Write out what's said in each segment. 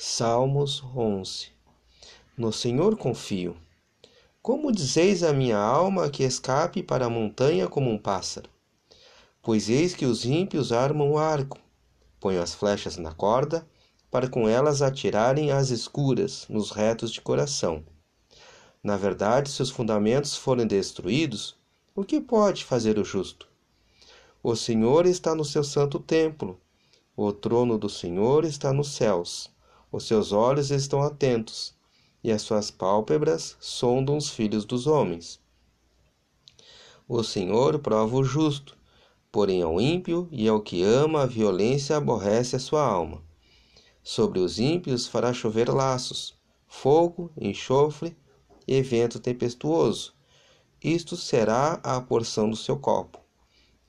Salmos 11 No Senhor confio. Como dizeis a minha alma que escape para a montanha como um pássaro? Pois eis que os ímpios armam o arco, põem as flechas na corda, para com elas atirarem às escuras nos retos de coração. Na verdade, se os fundamentos forem destruídos, o que pode fazer o justo? O Senhor está no seu santo templo, o trono do Senhor está nos céus. Os seus olhos estão atentos, e as suas pálpebras sondam os filhos dos homens. O Senhor prova o justo, porém ao ímpio e ao que ama a violência aborrece a sua alma. Sobre os ímpios fará chover laços, fogo, enxofre e vento tempestuoso. Isto será a porção do seu copo.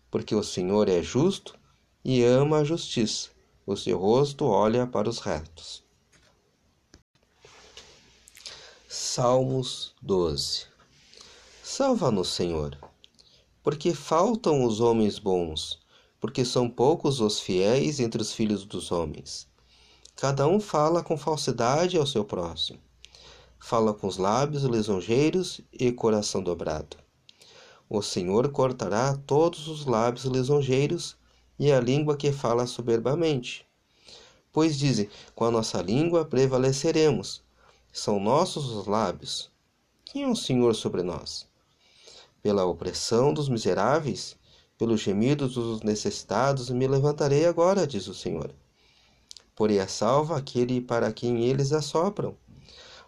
Porque o Senhor é justo e ama a justiça, o seu rosto olha para os retos. Salmos 12 Salva-nos, Senhor, porque faltam os homens bons, porque são poucos os fiéis entre os filhos dos homens. Cada um fala com falsidade ao seu próximo. Fala com os lábios lisonjeiros e coração dobrado. O Senhor cortará todos os lábios lisonjeiros e a língua que fala soberbamente. Pois dizem: com a nossa língua prevaleceremos são nossos os lábios. Quem é o Senhor sobre nós? Pela opressão dos miseráveis, pelos gemidos dos necessitados, me levantarei agora, diz o Senhor. Porei a salva aquele para quem eles assopram.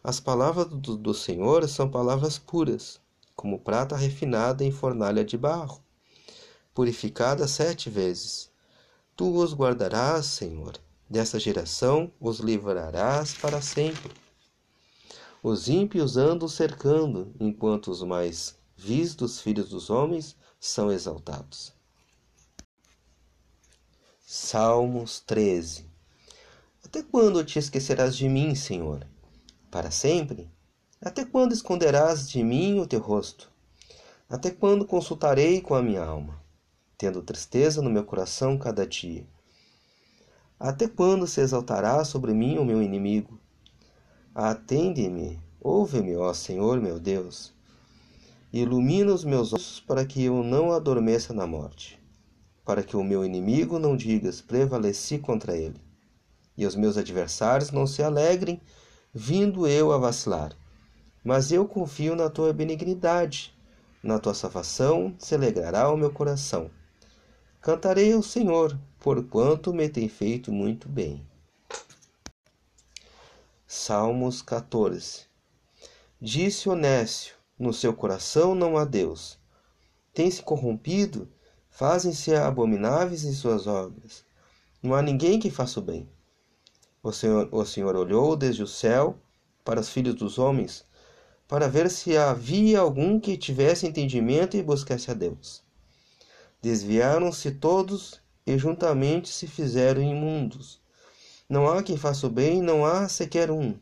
As palavras do, do Senhor são palavras puras, como prata refinada em fornalha de barro, purificada sete vezes. Tu os guardarás, Senhor, dessa geração os livrarás para sempre. Os ímpios andam cercando, enquanto os mais vis dos filhos dos homens são exaltados. Salmos 13 Até quando te esquecerás de mim, Senhor? Para sempre? Até quando esconderás de mim o teu rosto? Até quando consultarei com a minha alma, tendo tristeza no meu coração cada dia? Até quando se exaltará sobre mim o meu inimigo? Atende-me, ouve-me, ó Senhor meu Deus. Ilumina os meus olhos para que eu não adormeça na morte, para que o meu inimigo não digas prevaleci contra ele, e os meus adversários não se alegrem, vindo eu a vacilar. Mas eu confio na tua benignidade, na tua salvação se alegrará o meu coração. Cantarei ao Senhor, porquanto me tem feito muito bem. Salmos 14 Disse Onésio, no seu coração não há Deus. Tem-se corrompido, fazem-se abomináveis em suas obras. Não há ninguém que faça o bem. O Senhor, o Senhor olhou desde o céu para os filhos dos homens, para ver se havia algum que tivesse entendimento e buscasse a Deus. Desviaram-se todos e juntamente se fizeram imundos. Não há quem faça o bem, não há sequer um.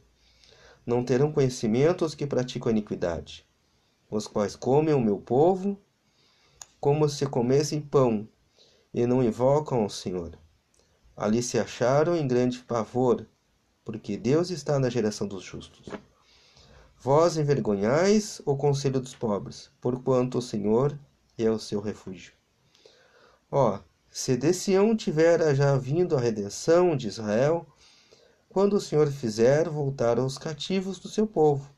Não terão conhecimento os que praticam a iniquidade, os quais comem o meu povo como se comessem pão, e não invocam ao Senhor. Ali se acharam em grande pavor, porque Deus está na geração dos justos. Vós envergonhais o conselho dos pobres, porquanto o Senhor é o seu refúgio. Ó, se de Sião tivera já vindo a redenção de Israel, quando o Senhor fizer voltar os cativos do seu povo,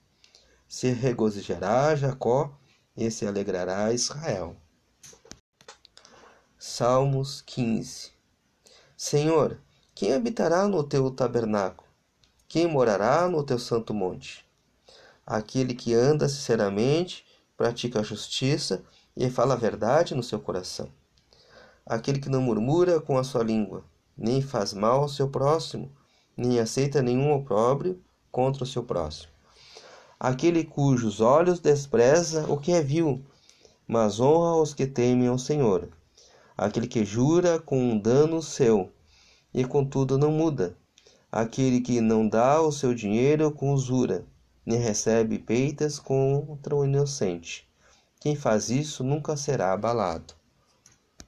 se regozijará Jacó e se alegrará Israel. Salmos 15 Senhor, quem habitará no teu tabernáculo? Quem morará no teu santo monte? Aquele que anda sinceramente, pratica a justiça e fala a verdade no seu coração aquele que não murmura com a sua língua, nem faz mal ao seu próximo, nem aceita nenhum opróbrio contra o seu próximo. Aquele cujos olhos despreza o que é vil, mas honra os que temem ao Senhor. Aquele que jura com um dano seu, e contudo não muda. Aquele que não dá o seu dinheiro com usura, nem recebe peitas contra o inocente. Quem faz isso nunca será abalado.